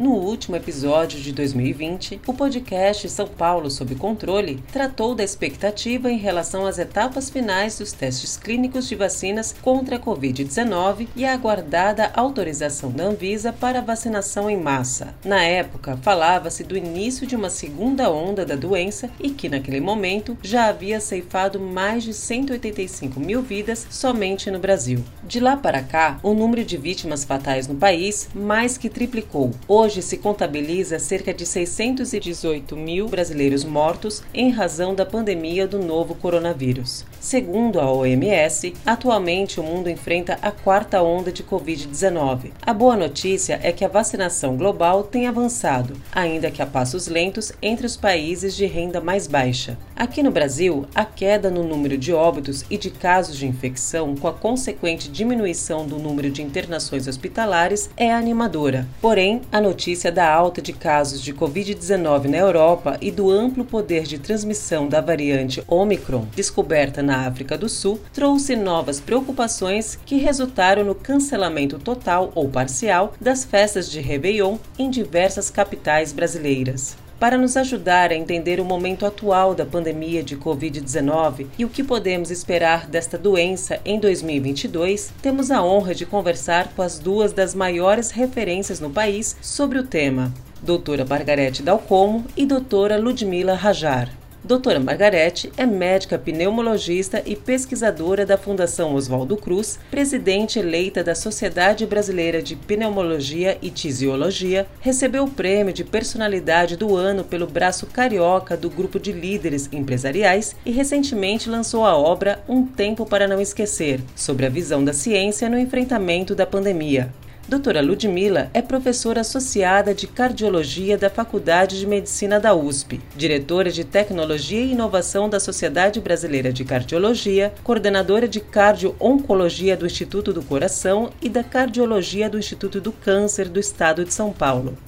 No último episódio de 2020, o podcast São Paulo sob controle tratou da expectativa em relação às etapas finais dos testes clínicos de vacinas contra a Covid-19 e a aguardada autorização da Anvisa para vacinação em massa. Na época, falava-se do início de uma segunda onda da doença e que, naquele momento, já havia ceifado mais de 185 mil vidas somente no Brasil. De lá para cá, o número de vítimas fatais no país mais que triplicou, Hoje se contabiliza cerca de 618 mil brasileiros mortos em razão da pandemia do novo coronavírus. Segundo a OMS, atualmente o mundo enfrenta a quarta onda de Covid-19. A boa notícia é que a vacinação global tem avançado, ainda que a passos lentos entre os países de renda mais baixa. Aqui no Brasil, a queda no número de óbitos e de casos de infecção, com a consequente diminuição do número de internações hospitalares, é animadora. Porém, a notícia da alta de casos de Covid-19 na Europa e do amplo poder de transmissão da variante Omicron, descoberta na África do Sul, trouxe novas preocupações que resultaram no cancelamento total ou parcial das festas de Réveillon em diversas capitais brasileiras para nos ajudar a entender o momento atual da pandemia de Covid-19 e o que podemos esperar desta doença em 2022, temos a honra de conversar com as duas das maiores referências no país sobre o tema, doutora Margarete Dalcomo e doutora Ludmila Rajar. Doutora Margarete é médica pneumologista e pesquisadora da Fundação Oswaldo Cruz, presidente eleita da Sociedade Brasileira de Pneumologia e Tisiologia, recebeu o prêmio de personalidade do ano pelo braço carioca do grupo de líderes empresariais e recentemente lançou a obra Um Tempo para Não Esquecer, sobre a visão da ciência no enfrentamento da pandemia. Doutora Ludmila é professora associada de cardiologia da Faculdade de Medicina da USP, diretora de tecnologia e inovação da Sociedade Brasileira de Cardiologia, coordenadora de cardio-oncologia do Instituto do Coração e da cardiologia do Instituto do Câncer do Estado de São Paulo.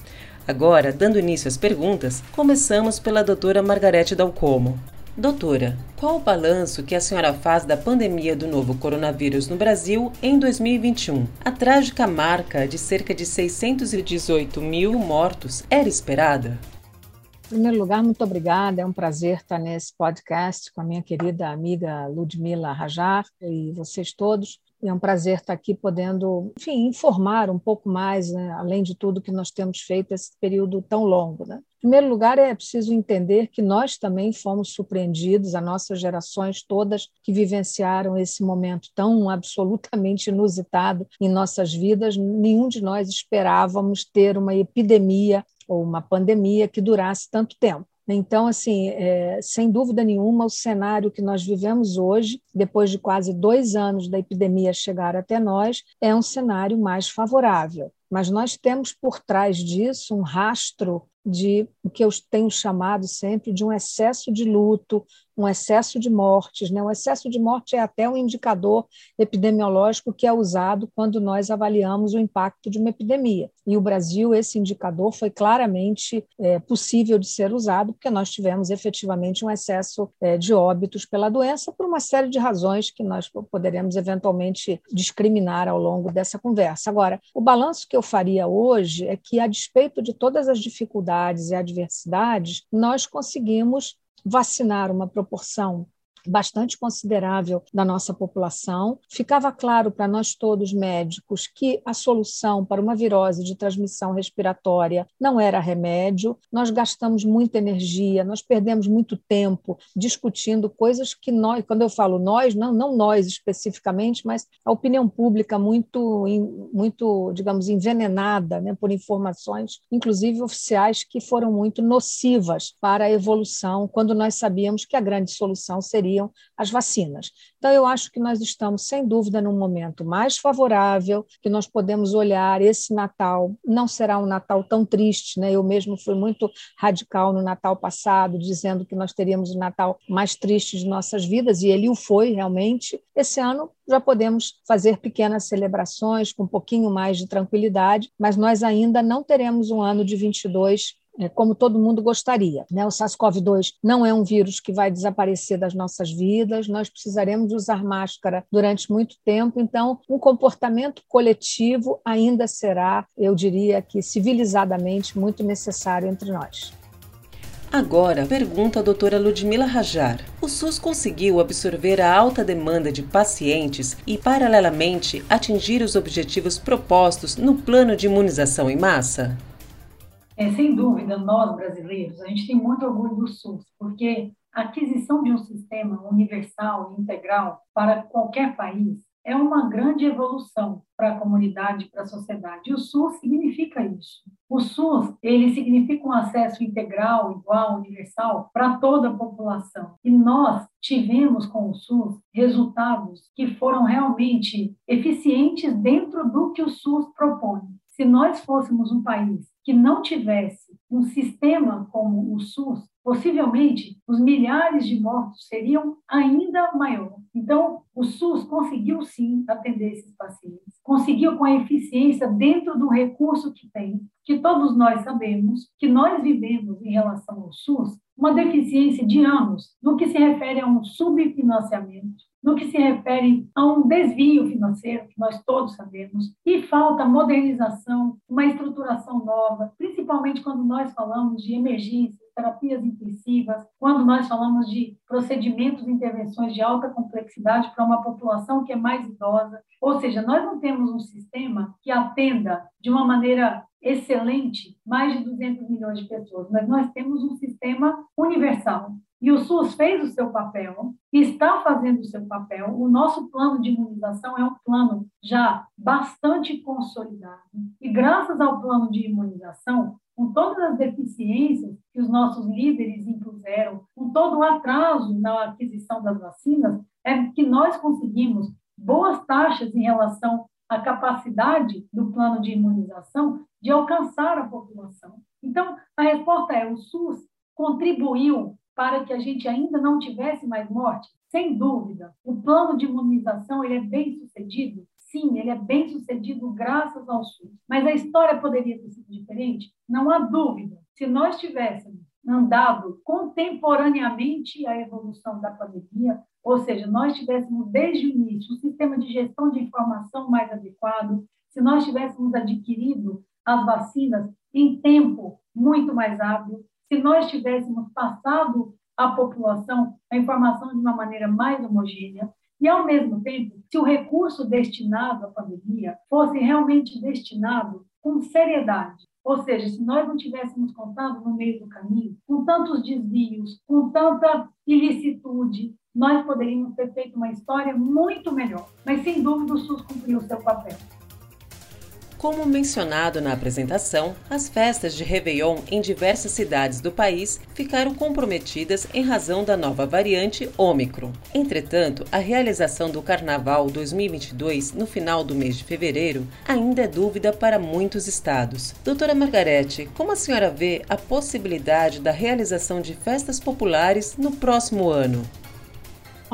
Agora, dando início às perguntas, começamos pela doutora Margarete Dalcomo. Doutora, qual o balanço que a senhora faz da pandemia do novo coronavírus no Brasil em 2021? A trágica marca de cerca de 618 mil mortos era esperada? Em primeiro lugar, muito obrigada. É um prazer estar nesse podcast com a minha querida amiga Ludmila Rajar e vocês todos. É um prazer estar aqui podendo, enfim, informar um pouco mais, né, além de tudo que nós temos feito esse período tão longo. Né? Em primeiro lugar, é preciso entender que nós também fomos surpreendidos, as nossas gerações todas que vivenciaram esse momento tão absolutamente inusitado em nossas vidas, nenhum de nós esperávamos ter uma epidemia ou uma pandemia que durasse tanto tempo. Então, assim, é, sem dúvida nenhuma, o cenário que nós vivemos hoje, depois de quase dois anos da epidemia chegar até nós, é um cenário mais favorável. Mas nós temos por trás disso um rastro de o que eu tenho chamado sempre de um excesso de luto, um excesso de mortes. Né? Um excesso de morte é até um indicador epidemiológico que é usado quando nós avaliamos o impacto de uma epidemia. E o Brasil, esse indicador foi claramente é, possível de ser usado, porque nós tivemos efetivamente um excesso é, de óbitos pela doença, por uma série de razões que nós poderemos eventualmente discriminar ao longo dessa conversa. Agora, o balanço que eu faria hoje é que, a despeito de todas as dificuldades e adversidades, nós conseguimos vacinar uma proporção bastante considerável da nossa população. Ficava claro para nós todos médicos que a solução para uma virose de transmissão respiratória não era remédio. Nós gastamos muita energia, nós perdemos muito tempo discutindo coisas que nós, quando eu falo nós, não, não nós especificamente, mas a opinião pública muito, muito, digamos, envenenada né, por informações, inclusive oficiais, que foram muito nocivas para a evolução, quando nós sabíamos que a grande solução seria chegariam as vacinas. Então, eu acho que nós estamos, sem dúvida, num momento mais favorável, que nós podemos olhar esse Natal, não será um Natal tão triste, né? Eu mesmo fui muito radical no Natal passado, dizendo que nós teríamos o Natal mais triste de nossas vidas, e ele o foi realmente. Esse ano já podemos fazer pequenas celebrações com um pouquinho mais de tranquilidade, mas nós ainda não teremos um ano de 22 é, como todo mundo gostaria. Né? O SARS-CoV-2 não é um vírus que vai desaparecer das nossas vidas, nós precisaremos usar máscara durante muito tempo, então, um comportamento coletivo ainda será, eu diria que civilizadamente, muito necessário entre nós. Agora, pergunta a doutora Ludmila Rajar. O SUS conseguiu absorver a alta demanda de pacientes e, paralelamente, atingir os objetivos propostos no plano de imunização em massa? É, sem dúvida, nós brasileiros, a gente tem muito orgulho do SUS, porque a aquisição de um sistema universal e integral para qualquer país é uma grande evolução para a comunidade, para a sociedade. E o SUS significa isso. O SUS, ele significa um acesso integral, igual, universal para toda a população. E nós tivemos com o SUS resultados que foram realmente eficientes dentro do que o SUS propõe. Se nós fôssemos um país que não tivesse um sistema como o SUS, possivelmente os milhares de mortos seriam ainda maior. Então, o SUS conseguiu sim atender esses pacientes, conseguiu com a eficiência dentro do recurso que tem, que todos nós sabemos que nós vivemos em relação ao SUS uma deficiência de anos no que se refere a um subfinanciamento, no que se refere a um desvio financeiro, que nós todos sabemos, e falta modernização, uma estruturação nova, principalmente quando nós falamos de emergências, terapias intensivas, quando nós falamos de procedimentos e intervenções de alta complexidade para uma população que é mais idosa. Ou seja, nós não temos um sistema que atenda de uma maneira excelente mais de 200 milhões de pessoas, mas nós temos um sistema universal e o SUS fez o seu papel, está fazendo o seu papel. O nosso plano de imunização é um plano já bastante consolidado. E graças ao plano de imunização, com todas as deficiências que os nossos líderes impuseram, com todo o atraso na aquisição das vacinas, é que nós conseguimos boas taxas em relação à capacidade do plano de imunização de alcançar a população. Então, a resposta é: o SUS contribuiu para que a gente ainda não tivesse mais morte? Sem dúvida. O plano de imunização ele é bem sucedido? Sim, ele é bem sucedido graças ao SUS. Mas a história poderia ter sido diferente? Não há dúvida. Se nós tivéssemos andado contemporaneamente à evolução da pandemia, ou seja, nós tivéssemos desde o início um sistema de gestão de informação mais adequado, se nós tivéssemos adquirido as vacinas em tempo muito mais hábil, se nós tivéssemos passado à população a informação de uma maneira mais homogênea e, ao mesmo tempo, se o recurso destinado à pandemia fosse realmente destinado com seriedade, ou seja, se nós não tivéssemos contado no meio do caminho, com tantos desvios, com tanta ilicitude, nós poderíamos ter feito uma história muito melhor. Mas, sem dúvida, o SUS cumpriu o seu papel. Como mencionado na apresentação, as festas de Réveillon em diversas cidades do país ficaram comprometidas em razão da nova variante Ômicron. Entretanto, a realização do Carnaval 2022 no final do mês de fevereiro ainda é dúvida para muitos estados. Doutora Margarete, como a senhora vê a possibilidade da realização de festas populares no próximo ano?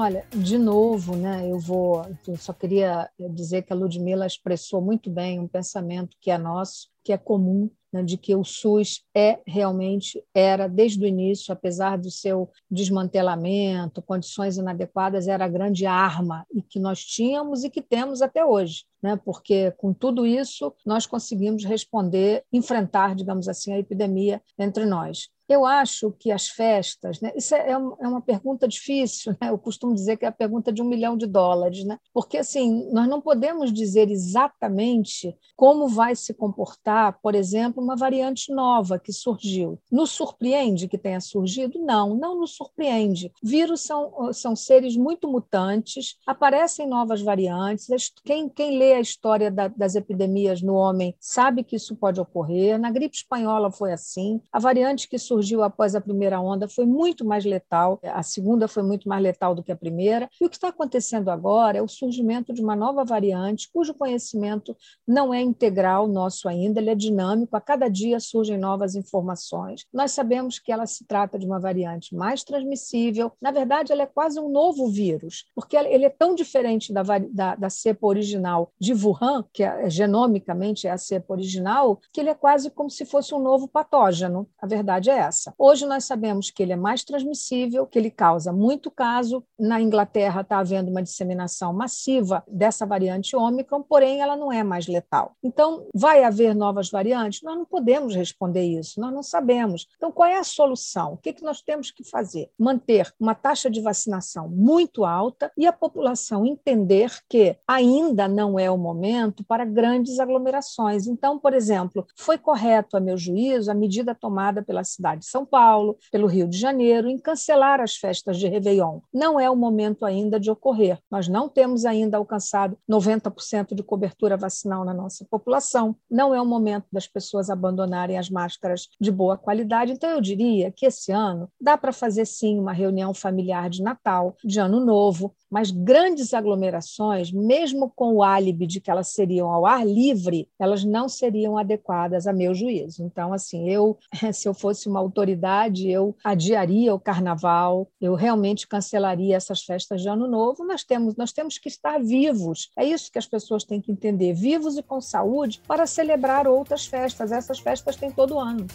Olha, de novo, né, eu vou. Eu só queria dizer que a Ludmilla expressou muito bem um pensamento que é nosso, que é comum, né, de que o SUS é realmente, era desde o início, apesar do seu desmantelamento, condições inadequadas, era a grande arma e que nós tínhamos e que temos até hoje. Né, porque com tudo isso nós conseguimos responder, enfrentar, digamos assim, a epidemia entre nós. Eu acho que as festas, né, isso é, é, é uma pergunta difícil, né? eu costumo dizer que é a pergunta de um milhão de dólares, né? porque assim, nós não podemos dizer exatamente como vai se comportar, por exemplo, uma variante nova que surgiu. Nos surpreende que tenha surgido? Não, não nos surpreende. Vírus são, são seres muito mutantes, aparecem novas variantes, quem, quem lê a história da, das epidemias no homem sabe que isso pode ocorrer. Na gripe espanhola foi assim. A variante que surgiu após a primeira onda foi muito mais letal. A segunda foi muito mais letal do que a primeira. E o que está acontecendo agora é o surgimento de uma nova variante, cujo conhecimento não é integral nosso ainda, ele é dinâmico. A cada dia surgem novas informações. Nós sabemos que ela se trata de uma variante mais transmissível. Na verdade, ela é quase um novo vírus, porque ele é tão diferente da, da, da cepa original de Wuhan, que é, genomicamente é a cepa original, que ele é quase como se fosse um novo patógeno. A verdade é essa. Hoje nós sabemos que ele é mais transmissível, que ele causa muito caso. Na Inglaterra está havendo uma disseminação massiva dessa variante Ômicron, porém ela não é mais letal. Então, vai haver novas variantes? Nós não podemos responder isso, nós não sabemos. Então, qual é a solução? O que, que nós temos que fazer? Manter uma taxa de vacinação muito alta e a população entender que ainda não é o momento para grandes aglomerações. Então, por exemplo, foi correto, a meu juízo, a medida tomada pela cidade de São Paulo, pelo Rio de Janeiro, em cancelar as festas de Réveillon. Não é o momento ainda de ocorrer. Nós não temos ainda alcançado 90% de cobertura vacinal na nossa população. Não é o momento das pessoas abandonarem as máscaras de boa qualidade. Então, eu diria que esse ano dá para fazer sim uma reunião familiar de Natal, de Ano Novo, mas grandes aglomerações, mesmo com o álibi de que elas seriam ao ar livre, elas não seriam adequadas a meu juízo. Então, assim, eu, se eu fosse uma autoridade, eu adiaria o carnaval, eu realmente cancelaria essas festas de ano novo. Nós temos, nós temos que estar vivos. É isso que as pessoas têm que entender, vivos e com saúde para celebrar outras festas. Essas festas têm todo ano.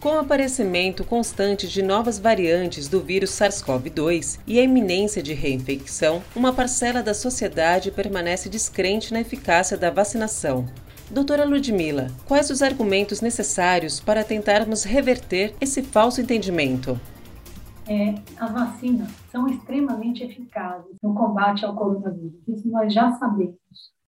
Com o aparecimento constante de novas variantes do vírus SARS-CoV-2 e a iminência de reinfecção, uma parcela da sociedade permanece descrente na eficácia da vacinação. Doutora Ludmila, quais os argumentos necessários para tentarmos reverter esse falso entendimento? É, as vacinas são extremamente eficazes no combate ao coronavírus. Isso nós já sabemos.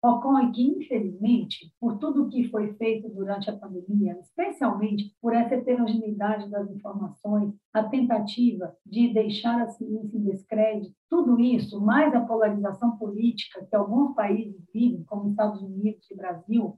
Ocorre que, infelizmente, por tudo que foi feito durante a pandemia, especialmente por essa heterogeneidade das informações, a tentativa de deixar a ciência em descrédito, tudo isso, mais a polarização política que alguns países vivem, como Estados Unidos e Brasil,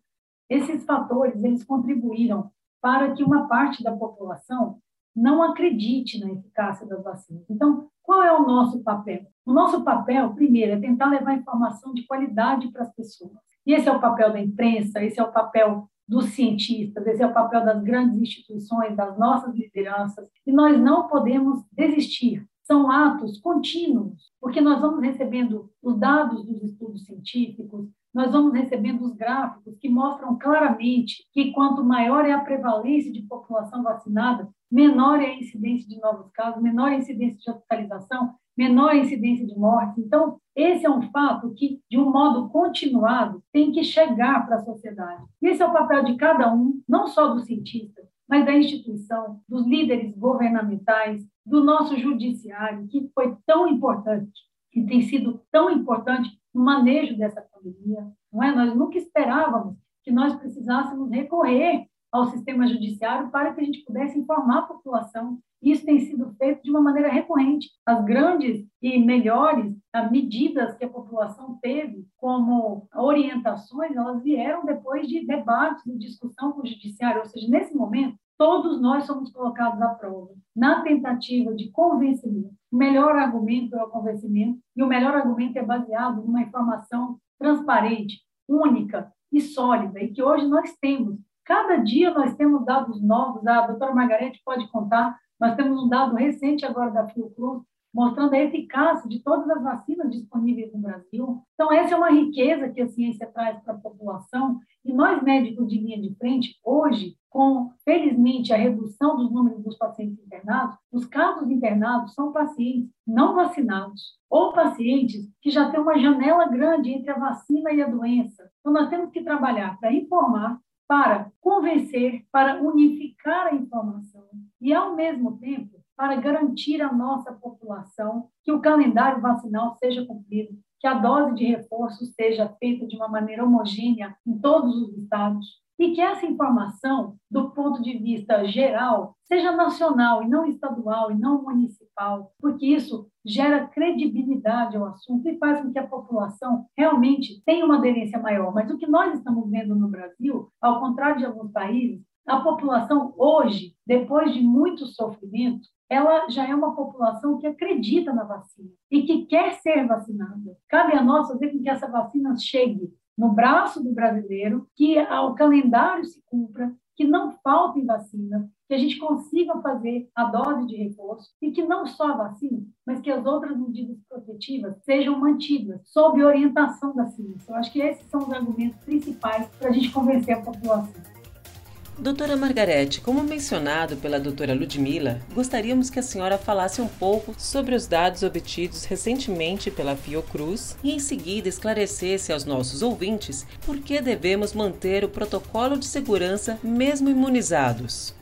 esses fatores eles contribuíram para que uma parte da população não acredite na eficácia das vacinas. Então, qual é o nosso papel? O nosso papel, primeiro, é tentar levar informação de qualidade para as pessoas. E esse é o papel da imprensa, esse é o papel dos cientistas, esse é o papel das grandes instituições, das nossas lideranças, e nós não podemos desistir. São atos contínuos, porque nós vamos recebendo os dados dos estudos científicos, nós vamos recebendo os gráficos que mostram claramente que quanto maior é a prevalência de população vacinada, menor é a incidência de novos casos, menor é a incidência de hospitalização, menor a incidência de morte. Então, esse é um fato que, de um modo continuado, tem que chegar para a sociedade. E esse é o papel de cada um, não só do cientista, mas da instituição, dos líderes governamentais, do nosso judiciário, que foi tão importante, que tem sido tão importante no manejo dessa pandemia. Não é? Nós nunca esperávamos que nós precisássemos recorrer ao sistema judiciário para que a gente pudesse informar a população. Isso tem sido feito de uma maneira recorrente. As grandes e melhores ah, medidas que a população teve como orientações, elas vieram depois de debates e discussão com o judiciário. Ou seja, nesse momento, todos nós somos colocados à prova na tentativa de convencimento. O melhor argumento é o convencimento e o melhor argumento é baseado numa informação transparente, única e sólida e que hoje nós temos Cada dia nós temos dados novos, a doutora Margarete pode contar, nós temos um dado recente agora da Fiocruz, mostrando a eficácia de todas as vacinas disponíveis no Brasil. Então, essa é uma riqueza que a ciência traz para a população, e nós, médicos de linha de frente, hoje, com, felizmente, a redução dos números dos pacientes internados, os casos internados são pacientes não vacinados, ou pacientes que já têm uma janela grande entre a vacina e a doença. Então, nós temos que trabalhar para informar, para convencer, para unificar a informação e, ao mesmo tempo, para garantir à nossa população que o calendário vacinal seja cumprido, que a dose de reforço seja feita de uma maneira homogênea em todos os estados, e que essa informação, do ponto de vista geral, seja nacional e não estadual e não municipal, porque isso gera credibilidade ao assunto e faz com que a população realmente tenha uma aderência maior. Mas o que nós estamos vendo no Brasil, ao contrário de alguns países, a população hoje, depois de muito sofrimento, ela já é uma população que acredita na vacina e que quer ser vacinada. Cabe a nós fazer com que essa vacina chegue no braço do brasileiro, que o calendário se cumpra, que não faltem vacinas, que a gente consiga fazer a dose de reforço e que não só a vacina, mas que as outras medidas protetivas sejam mantidas sob orientação da ciência. Eu acho que esses são os argumentos principais para a gente convencer a população. Doutora Margarete, como mencionado pela doutora Ludmila, gostaríamos que a senhora falasse um pouco sobre os dados obtidos recentemente pela Fiocruz e em seguida esclarecesse aos nossos ouvintes por que devemos manter o protocolo de segurança mesmo imunizados.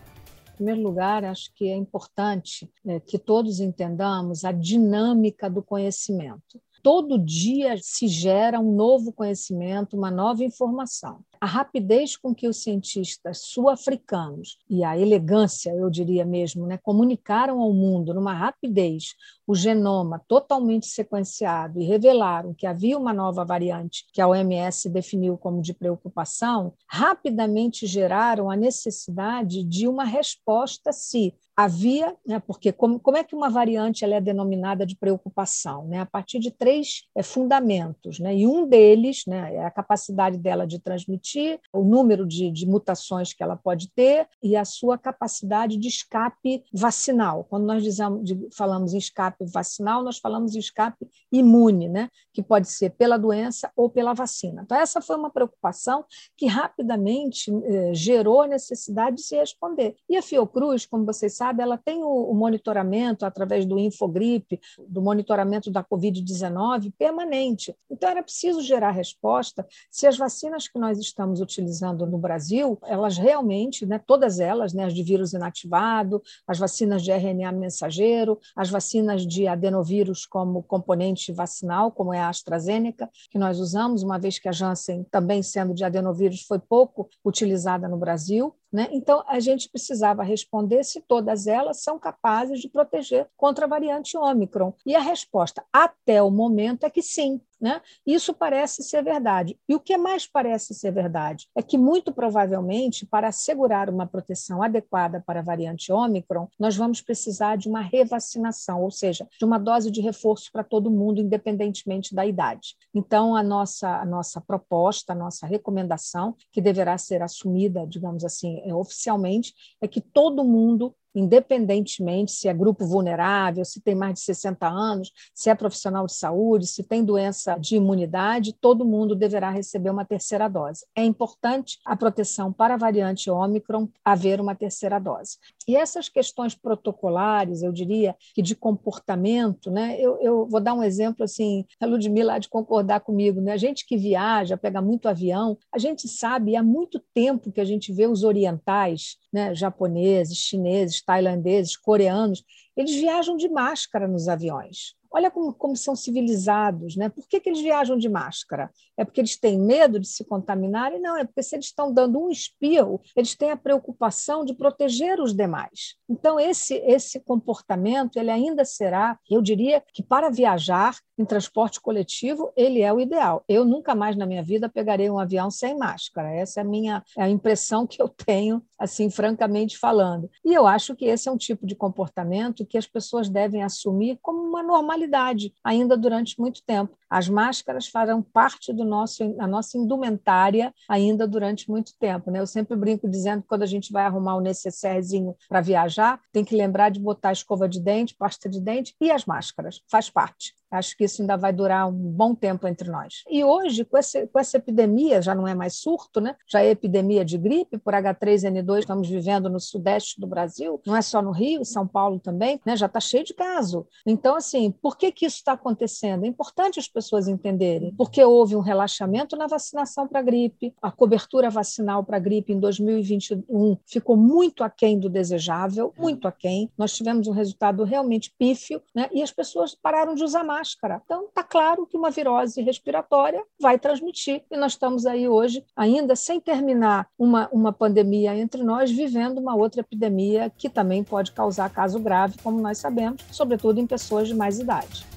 Em primeiro lugar, acho que é importante é, que todos entendamos a dinâmica do conhecimento. Todo dia se gera um novo conhecimento, uma nova informação a rapidez com que os cientistas sul-africanos e a elegância, eu diria mesmo, né, comunicaram ao mundo numa rapidez o genoma totalmente sequenciado e revelaram que havia uma nova variante que a OMS definiu como de preocupação, rapidamente geraram a necessidade de uma resposta se havia, né, porque como, como é que uma variante ela é denominada de preocupação? Né? A partir de três é, fundamentos, né? e um deles né, é a capacidade dela de transmitir, o número de, de mutações que ela pode ter e a sua capacidade de escape vacinal. Quando nós dizemos, falamos em escape vacinal, nós falamos em escape imune, né? que pode ser pela doença ou pela vacina. Então, essa foi uma preocupação que rapidamente eh, gerou a necessidade de se responder. E a Fiocruz, como vocês sabe, ela tem o, o monitoramento através do Infogripe, do monitoramento da Covid-19 permanente. Então, era preciso gerar resposta se as vacinas que nós estamos utilizando no Brasil, elas realmente, né, todas elas, né, as de vírus inativado, as vacinas de RNA mensageiro, as vacinas de adenovírus como componente vacinal, como é a AstraZeneca, que nós usamos, uma vez que a Janssen, também sendo de adenovírus, foi pouco utilizada no Brasil, né? Então, a gente precisava responder se todas elas são capazes de proteger contra a variante Ômicron. E a resposta, até o momento, é que sim. Né? Isso parece ser verdade. E o que mais parece ser verdade é que, muito provavelmente, para assegurar uma proteção adequada para a variante Ômicron, nós vamos precisar de uma revacinação, ou seja, de uma dose de reforço para todo mundo, independentemente da idade. Então, a nossa, a nossa proposta, a nossa recomendação, que deverá ser assumida, digamos assim, oficialmente, é que todo mundo independentemente se é grupo vulnerável, se tem mais de 60 anos, se é profissional de saúde, se tem doença de imunidade, todo mundo deverá receber uma terceira dose. É importante a proteção para a variante Ômicron haver uma terceira dose. E essas questões protocolares, eu diria que de comportamento, né? Eu, eu vou dar um exemplo assim, a Ludmilla há de concordar comigo, né? A gente que viaja, pega muito avião, a gente sabe há muito tempo que a gente vê os orientais, né, japoneses, chineses, tailandeses, coreanos, eles viajam de máscara nos aviões. Olha como, como são civilizados, né? Por que, que eles viajam de máscara? É porque eles têm medo de se contaminarem? Não, é porque se eles estão dando um espirro, eles têm a preocupação de proteger os demais. Então, esse, esse comportamento, ele ainda será, eu diria que para viajar em transporte coletivo, ele é o ideal. Eu nunca mais na minha vida pegarei um avião sem máscara. Essa é a minha é a impressão que eu tenho, assim, francamente falando. E eu acho que esse é um tipo de comportamento que as pessoas devem assumir como uma normalidade ainda durante muito tempo. As máscaras farão parte do nosso, da nossa indumentária ainda durante muito tempo. Né? Eu sempre brinco dizendo que quando a gente vai arrumar o necessairezinho para viajar, tem que lembrar de botar escova de dente, pasta de dente e as máscaras. Faz parte. Acho que isso ainda vai durar um bom tempo entre nós. E hoje, com, esse, com essa epidemia, já não é mais surto, né? já é epidemia de gripe por H3N2, estamos vivendo no sudeste do Brasil, não é só no Rio, São Paulo também, né? já está cheio de caso. Então, assim, por por que, que isso está acontecendo? É importante as pessoas entenderem, porque houve um relaxamento na vacinação para gripe, a cobertura vacinal para gripe em 2021 ficou muito aquém do desejável, muito aquém. Nós tivemos um resultado realmente pífio, né? e as pessoas pararam de usar máscara. Então, está claro que uma virose respiratória vai transmitir, e nós estamos aí hoje, ainda sem terminar uma, uma pandemia entre nós, vivendo uma outra epidemia que também pode causar caso grave, como nós sabemos, sobretudo em pessoas de mais idade.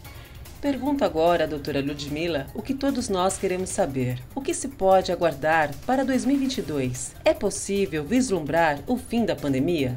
Pergunto agora doutora Ludmila o que todos nós queremos saber. O que se pode aguardar para 2022? É possível vislumbrar o fim da pandemia?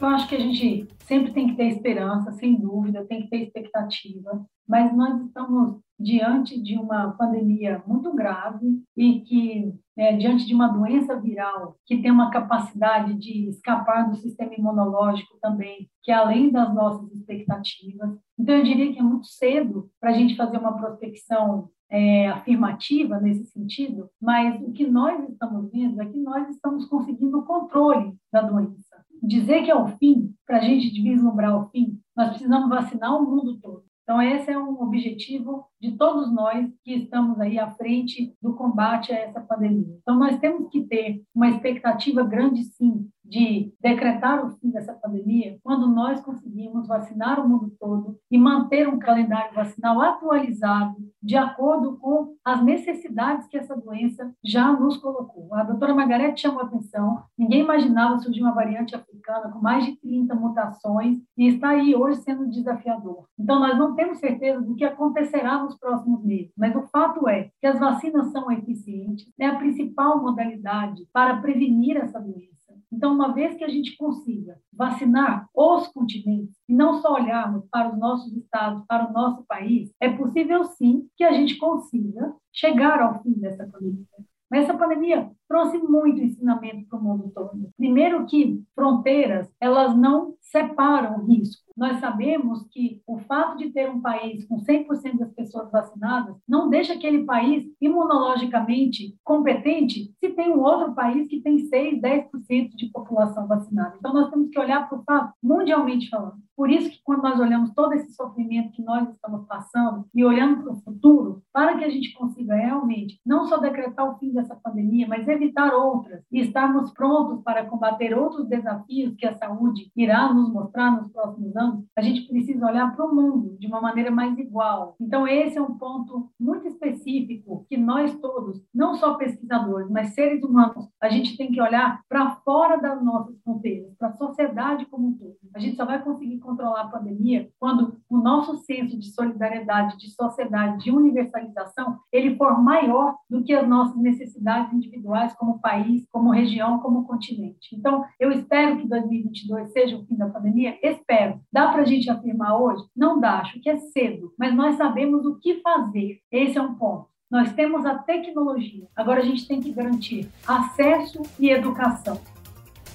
Eu acho que a gente sempre tem que ter esperança, sem dúvida, tem que ter expectativa, mas nós estamos diante de uma pandemia muito grave e que, é, diante de uma doença viral que tem uma capacidade de escapar do sistema imunológico também, que é além das nossas expectativas. Então, eu diria que é muito cedo para a gente fazer uma prospecção é, afirmativa nesse sentido, mas o que nós estamos vendo é que nós estamos conseguindo o controle da doença. Dizer que é o fim, para a gente vislumbrar o fim, nós precisamos vacinar o mundo todo. Então, esse é um objetivo de todos nós que estamos aí à frente do combate a essa pandemia. Então, nós temos que ter uma expectativa grande, sim, de decretar o fim dessa pandemia quando nós conseguimos vacinar o mundo todo e manter um calendário vacinal atualizado de acordo com as necessidades que essa doença já nos colocou. A doutora Margarete chamou a atenção, ninguém imaginava surgir uma variante africana com mais de 30 mutações e está aí hoje sendo desafiador. Então, nós não temos certeza do que acontecerá nos próximos meses, mas o fato é que as vacinas são eficientes, é a principal modalidade para prevenir essa doença. Então, uma vez que a gente consiga vacinar os continentes e não só olharmos para os nossos estados, para o nosso país, é possível sim que a gente consiga chegar ao fim dessa pandemia. Mas essa pandemia trouxe muito ensinamento para o mundo todo. Primeiro que fronteiras, elas não separam o risco. Nós sabemos que o fato de ter um país com 100% das pessoas vacinadas não deixa aquele país imunologicamente competente se tem um outro país que tem 6, 10% de população vacinada. Então, nós temos que olhar para o fato, mundialmente falando. Por isso que quando nós olhamos todo esse sofrimento que nós estamos passando e olhando para o futuro, para que a gente consiga realmente não só decretar o fim dessa pandemia, mas evitar outras e estarmos prontos para combater outros desafios que a saúde irá nos mostrar nos próximos anos, a gente precisa olhar para o mundo de uma maneira mais igual. Então, esse é um ponto muito específico que nós todos, não só pesquisadores, mas seres humanos, a gente tem que olhar para fora das nossas fronteiras, para a sociedade como um todo. A gente só vai conseguir controlar a pandemia quando o nosso senso de solidariedade, de sociedade, de universalização, ele for maior do que as nossas necessidades individuais como país, como região, como continente. Então, eu espero que 2022 seja o fim da pandemia, espero. Dá para a gente afirmar hoje? Não dá, acho que é cedo, mas nós sabemos o que fazer. Esse é um ponto. Nós temos a tecnologia, agora a gente tem que garantir acesso e educação.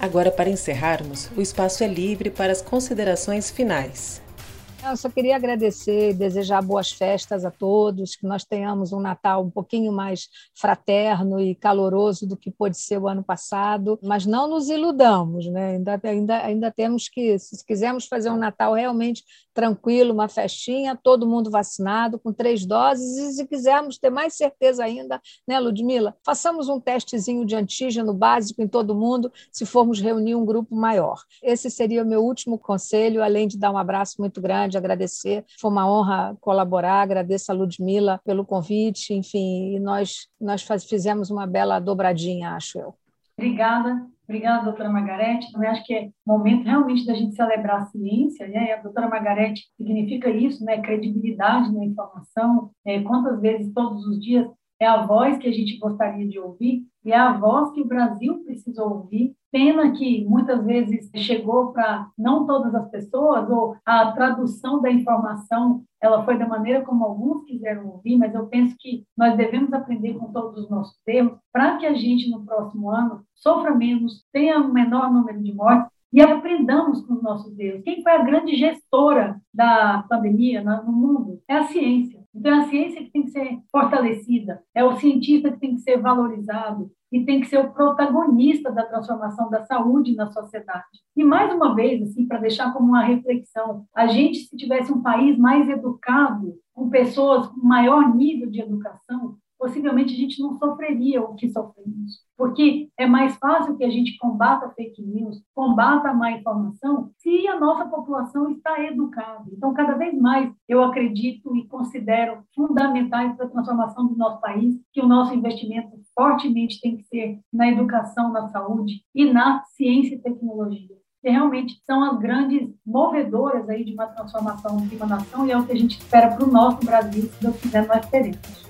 Agora, para encerrarmos, o espaço é livre para as considerações finais. Eu só queria agradecer e desejar boas festas a todos, que nós tenhamos um Natal um pouquinho mais fraterno e caloroso do que pôde ser o ano passado, mas não nos iludamos, né? ainda, ainda, ainda temos que, se quisermos fazer um Natal realmente tranquilo, uma festinha, todo mundo vacinado, com três doses, e se quisermos ter mais certeza ainda, né, Ludmila, façamos um testezinho de antígeno básico em todo mundo, se formos reunir um grupo maior. Esse seria o meu último conselho, além de dar um abraço muito grande, agradecer. Foi uma honra colaborar, agradeço a Ludmila pelo convite, enfim, e nós, nós fizemos uma bela dobradinha, acho eu. Obrigada. Obrigada, doutora Margarete. Eu acho que é momento realmente da gente celebrar a ciência. Né? A doutora Margarete significa isso, né? credibilidade na informação. É, quantas vezes, todos os dias, é a voz que a gente gostaria de ouvir e é a voz que o Brasil precisa ouvir. Pena que muitas vezes chegou para não todas as pessoas, ou a tradução da informação ela foi da maneira como alguns quiseram ouvir, mas eu penso que nós devemos aprender com todos os nossos erros para que a gente, no próximo ano, sofra menos, tenha um menor número de mortes e aprendamos com os nossos erros. Quem foi a grande gestora da pandemia no mundo? É a ciência. Então, é a ciência que tem que ser fortalecida, é o cientista que tem que ser valorizado e tem que ser o protagonista da transformação da saúde na sociedade. E, mais uma vez, assim, para deixar como uma reflexão, a gente, se tivesse um país mais educado, com pessoas com maior nível de educação, possivelmente a gente não sofreria o que sofremos. Porque é mais fácil que a gente combata fake news, combata a má informação, se a nossa população está educada. Então, cada vez mais eu acredito e considero fundamentais para a transformação do nosso país que o nosso investimento fortemente tem que ser na educação, na saúde e na ciência e tecnologia que realmente são as grandes movedoras aí de uma transformação de uma nação e é o que a gente espera para o nosso Brasil, se Deus quiser, nós teremos.